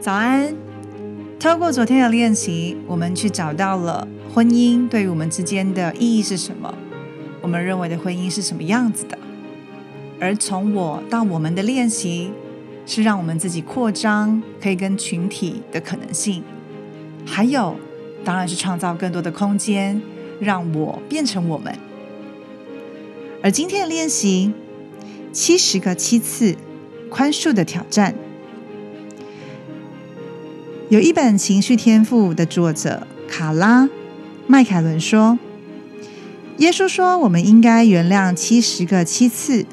早安！透过昨天的练习，我们去找到了婚姻对于我们之间的意义是什么？我们认为的婚姻是什么样子的？而从我到我们的练习，是让我们自己扩张，可以跟群体的可能性，还有当然是创造更多的空间，让我变成我们。而今天的练习，七十个七次宽恕的挑战。有一本《情绪天赋》的作者卡拉麦凯伦说：“耶稣说，我们应该原谅七十个七次。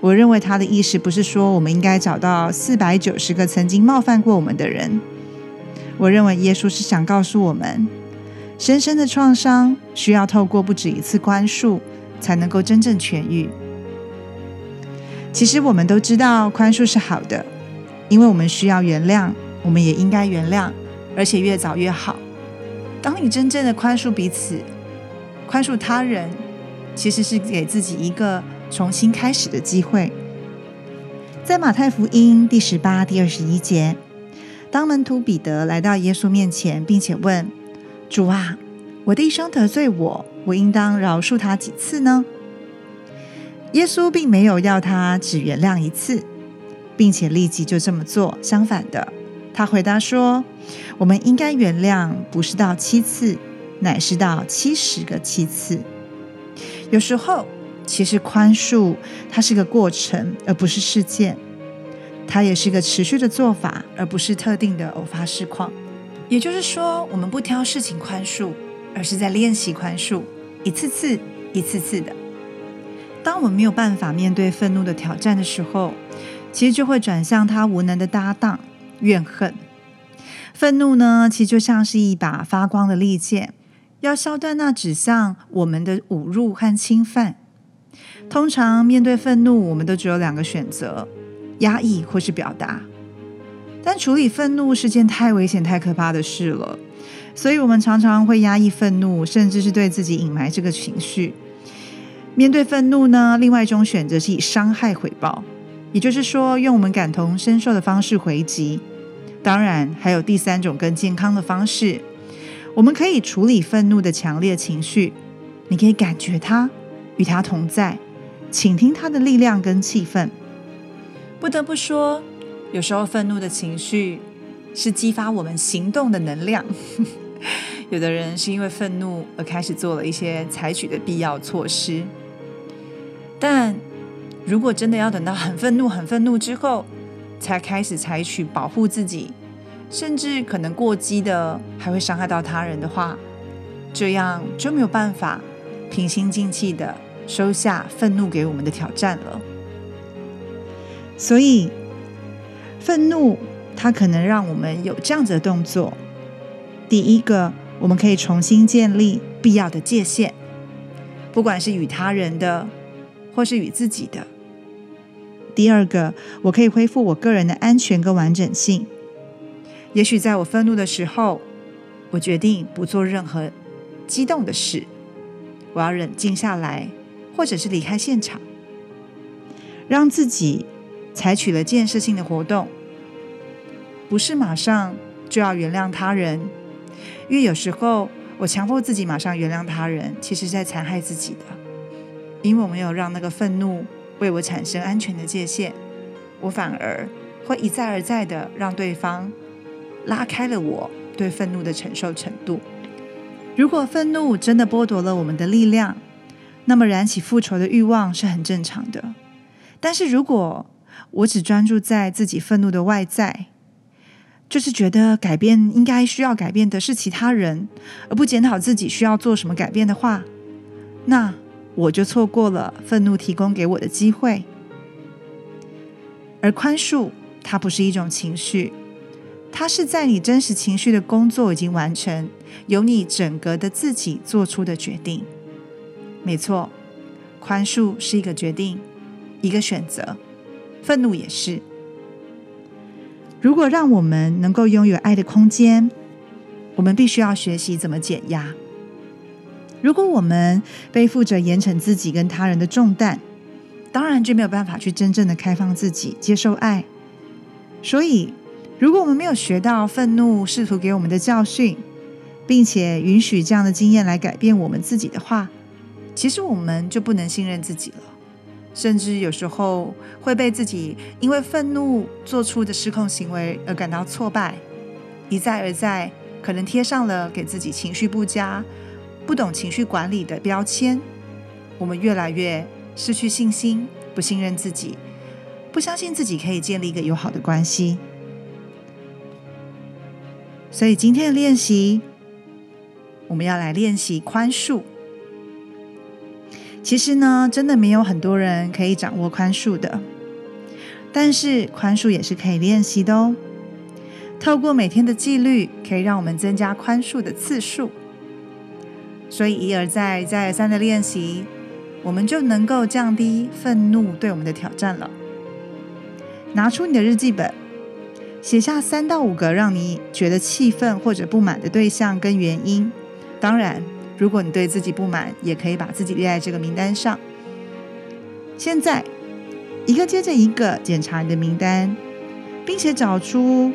我认为他的意思不是说我们应该找到四百九十个曾经冒犯过我们的人。我认为耶稣是想告诉我们，深深的创伤需要透过不止一次宽恕，才能够真正痊愈。其实我们都知道宽恕是好的，因为我们需要原谅。”我们也应该原谅，而且越早越好。当你真正的宽恕彼此、宽恕他人，其实是给自己一个重新开始的机会。在马太福音第十八、第二十一节，当门徒彼得来到耶稣面前，并且问：“主啊，我的一生得罪我，我应当饶恕他几次呢？”耶稣并没有要他只原谅一次，并且立即就这么做。相反的。他回答说：“我们应该原谅，不是到七次，乃是到七十个七次。有时候，其实宽恕它是个过程，而不是事件；它也是个持续的做法，而不是特定的偶发事况。也就是说，我们不挑事情宽恕，而是在练习宽恕，一次次、一次次的。当我们没有办法面对愤怒的挑战的时候，其实就会转向他无能的搭档。”怨恨、愤怒呢，其实就像是一把发光的利剑，要削断那指向我们的侮辱和侵犯。通常面对愤怒，我们都只有两个选择：压抑或是表达。但处理愤怒是件太危险、太可怕的事了，所以我们常常会压抑愤怒，甚至是对自己隐瞒这个情绪。面对愤怒呢，另外一种选择是以伤害回报。也就是说，用我们感同身受的方式回击。当然，还有第三种更健康的方式，我们可以处理愤怒的强烈情绪。你可以感觉它，与它同在，倾听它的力量跟气氛。不得不说，有时候愤怒的情绪是激发我们行动的能量。有的人是因为愤怒而开始做了一些采取的必要措施，但。如果真的要等到很愤怒、很愤怒之后，才开始采取保护自己，甚至可能过激的，还会伤害到他人的话，这样就没有办法平心静气的收下愤怒给我们的挑战了。所以，愤怒它可能让我们有这样子的动作：第一个，我们可以重新建立必要的界限，不管是与他人的，或是与自己的。第二个，我可以恢复我个人的安全跟完整性。也许在我愤怒的时候，我决定不做任何激动的事，我要冷静下来，或者是离开现场，让自己采取了建设性的活动，不是马上就要原谅他人，因为有时候我强迫自己马上原谅他人，其实在残害自己的，因为我没有让那个愤怒。为我产生安全的界限，我反而会一再而再的让对方拉开了我对愤怒的承受程度。如果愤怒真的剥夺了我们的力量，那么燃起复仇的欲望是很正常的。但是如果我只专注在自己愤怒的外在，就是觉得改变应该需要改变的是其他人，而不检讨自己需要做什么改变的话，那。我就错过了愤怒提供给我的机会，而宽恕它不是一种情绪，它是在你真实情绪的工作已经完成，由你整个的自己做出的决定。没错，宽恕是一个决定，一个选择，愤怒也是。如果让我们能够拥有爱的空间，我们必须要学习怎么减压。如果我们背负着严惩自己跟他人的重担，当然就没有办法去真正的开放自己，接受爱。所以，如果我们没有学到愤怒试图给我们的教训，并且允许这样的经验来改变我们自己的话，其实我们就不能信任自己了，甚至有时候会被自己因为愤怒做出的失控行为而感到挫败，一再而再，可能贴上了给自己情绪不佳、不懂情绪管理的标签。我们越来越失去信心，不信任自己，不相信自己可以建立一个友好的关系。所以今天的练习，我们要来练习宽恕。其实呢，真的没有很多人可以掌握宽恕的，但是宽恕也是可以练习的哦。透过每天的纪律，可以让我们增加宽恕的次数。所以一而再、再而三的练习，我们就能够降低愤怒对我们的挑战了。拿出你的日记本。写下三到五个让你觉得气愤或者不满的对象跟原因。当然，如果你对自己不满，也可以把自己列在这个名单上。现在，一个接着一个检查你的名单，并且找出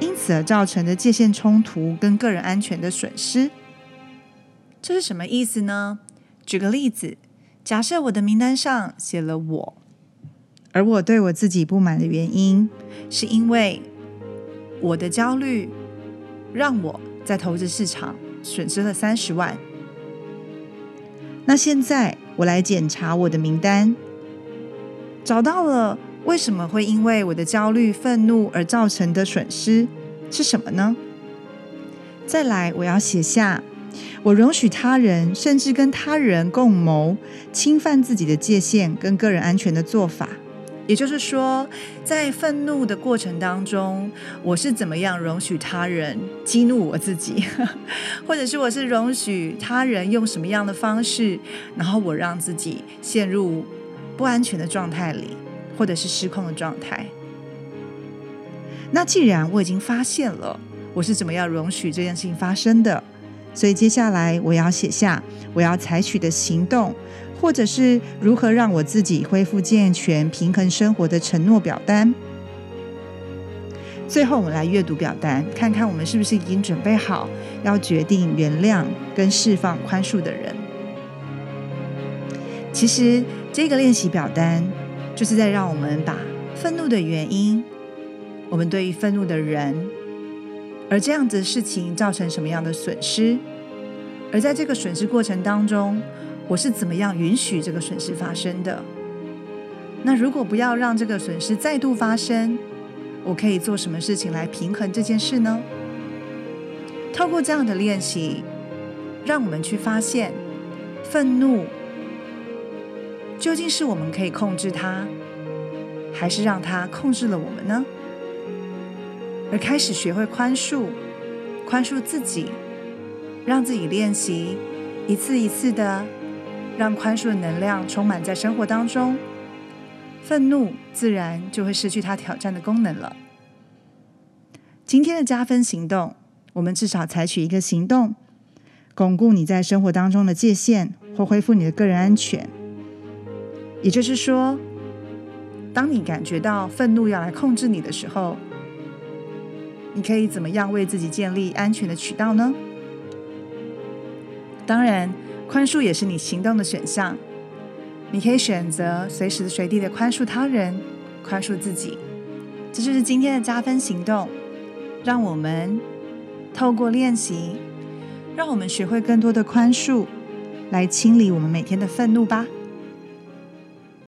因此而造成的界限冲突跟个人安全的损失。这是什么意思呢？举个例子，假设我的名单上写了我，而我对我自己不满的原因，是因为。我的焦虑让我在投资市场损失了三十万。那现在我来检查我的名单，找到了为什么会因为我的焦虑、愤怒而造成的损失是什么呢？再来，我要写下我容许他人甚至跟他人共谋侵犯自己的界限跟个人安全的做法。也就是说，在愤怒的过程当中，我是怎么样容许他人激怒我自己，或者是我是容许他人用什么样的方式，然后我让自己陷入不安全的状态里，或者是失控的状态。那既然我已经发现了我是怎么样容许这件事情发生的，所以接下来我要写下我要采取的行动。或者是如何让我自己恢复健全、平衡生活的承诺表单。最后，我们来阅读表单，看看我们是不是已经准备好要决定原谅跟释放宽恕的人。其实，这个练习表单就是在让我们把愤怒的原因，我们对于愤怒的人，而这样子的事情造成什么样的损失，而在这个损失过程当中。我是怎么样允许这个损失发生的？那如果不要让这个损失再度发生，我可以做什么事情来平衡这件事呢？透过这样的练习，让我们去发现，愤怒究竟是我们可以控制它，还是让它控制了我们呢？而开始学会宽恕，宽恕自己，让自己练习一次一次的。让宽恕的能量充满在生活当中，愤怒自然就会失去它挑战的功能了。今天的加分行动，我们至少采取一个行动，巩固你在生活当中的界限，或恢复你的个人安全。也就是说，当你感觉到愤怒要来控制你的时候，你可以怎么样为自己建立安全的渠道呢？当然。宽恕也是你行动的选项，你可以选择随时随地的宽恕他人，宽恕自己。这就是今天的加分行动，让我们透过练习，让我们学会更多的宽恕，来清理我们每天的愤怒吧。